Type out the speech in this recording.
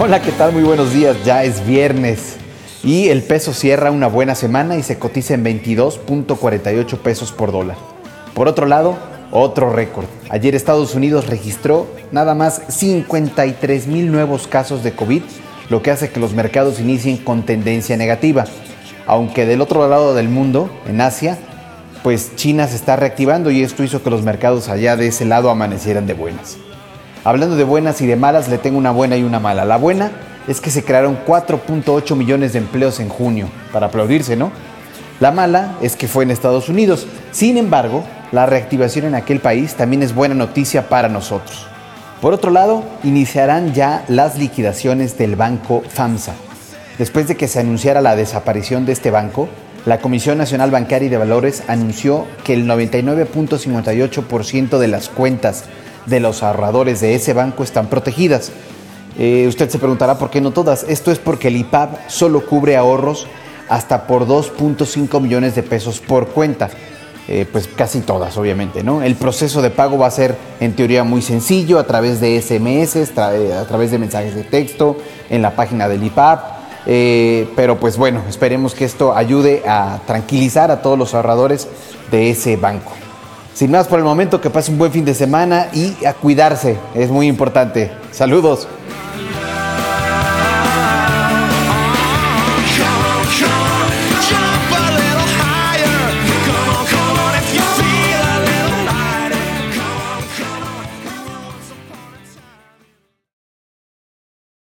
Hola, ¿qué tal? Muy buenos días. Ya es viernes y el peso cierra una buena semana y se cotiza en 22.48 pesos por dólar. Por otro lado, otro récord. Ayer Estados Unidos registró nada más 53 mil nuevos casos de COVID, lo que hace que los mercados inicien con tendencia negativa. Aunque del otro lado del mundo, en Asia, pues China se está reactivando y esto hizo que los mercados allá de ese lado amanecieran de buenas. Hablando de buenas y de malas, le tengo una buena y una mala. La buena es que se crearon 4.8 millones de empleos en junio, para aplaudirse, ¿no? La mala es que fue en Estados Unidos. Sin embargo, la reactivación en aquel país también es buena noticia para nosotros. Por otro lado, iniciarán ya las liquidaciones del banco FAMSA. Después de que se anunciara la desaparición de este banco, la Comisión Nacional Bancaria y de Valores anunció que el 99.58% de las cuentas de los ahorradores de ese banco están protegidas. Eh, usted se preguntará por qué no todas. Esto es porque el IPAB solo cubre ahorros hasta por 2.5 millones de pesos por cuenta. Eh, pues casi todas, obviamente, ¿no? El proceso de pago va a ser en teoría muy sencillo, a través de SMS, eh, a través de mensajes de texto, en la página del IPAB. pero pues bueno, esperemos que esto ayude a tranquilizar a todos los ahorradores de ese banco. Sin más por el momento, que pase un buen fin de semana y a cuidarse, es muy importante. Saludos.